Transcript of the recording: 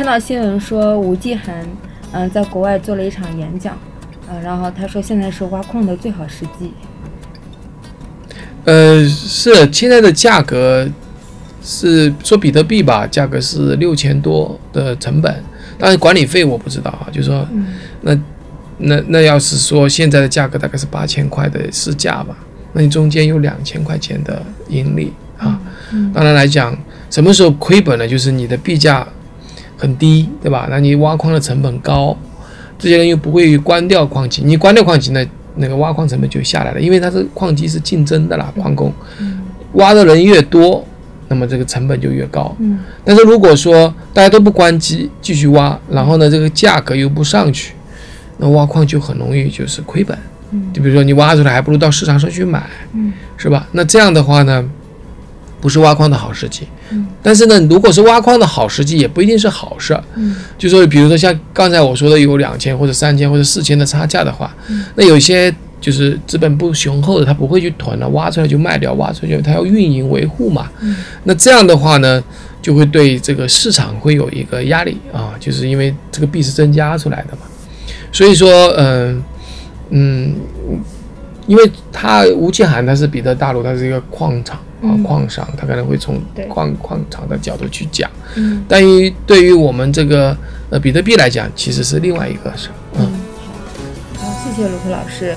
看到新闻说吴继涵，嗯，在国外做了一场演讲，呃，然后他说现在是挖矿的最好时机。呃，是现在的价格是说比特币吧，价格是六千多的成本，但是管理费我不知道啊，就是说那那那要是说现在的价格大概是八千块的市价吧，那你中间有两千块钱的盈利啊。当然来讲，什么时候亏本呢？就是你的币价很低，对吧？那你挖矿的成本高，这些人又不会关掉矿机，你关掉矿机呢？那个挖矿成本就下来了，因为它是矿机是竞争的啦，矿工挖的人越多，那么这个成本就越高。嗯，但是如果说大家都不关机，继续挖，然后呢这个价格又不上去，那挖矿就很容易就是亏本。嗯，就比如说你挖出来还不如到市场上去买，嗯，是吧？那这样的话呢？不是挖矿的好时机，嗯，但是呢，如果是挖矿的好时机，也不一定是好事。儿，嗯，就说比如说像刚才我说的有两千或者三千或者四千的差价的话，嗯，那有些就是资本不雄厚的，他不会去囤了，挖出来就卖掉，挖出去他要运营维护嘛，嗯，那这样的话呢，就会对这个市场会有一个压力啊，就是因为这个币是增加出来的嘛，所以说，嗯嗯，因为他吴继涵他是彼得大陆，他是一个矿场。啊，矿商他可能会从矿矿场的角度去讲，嗯，但于对于我们这个呃比特币来讲，其实是另外一个事。嗯，好，好，谢谢卢克老师。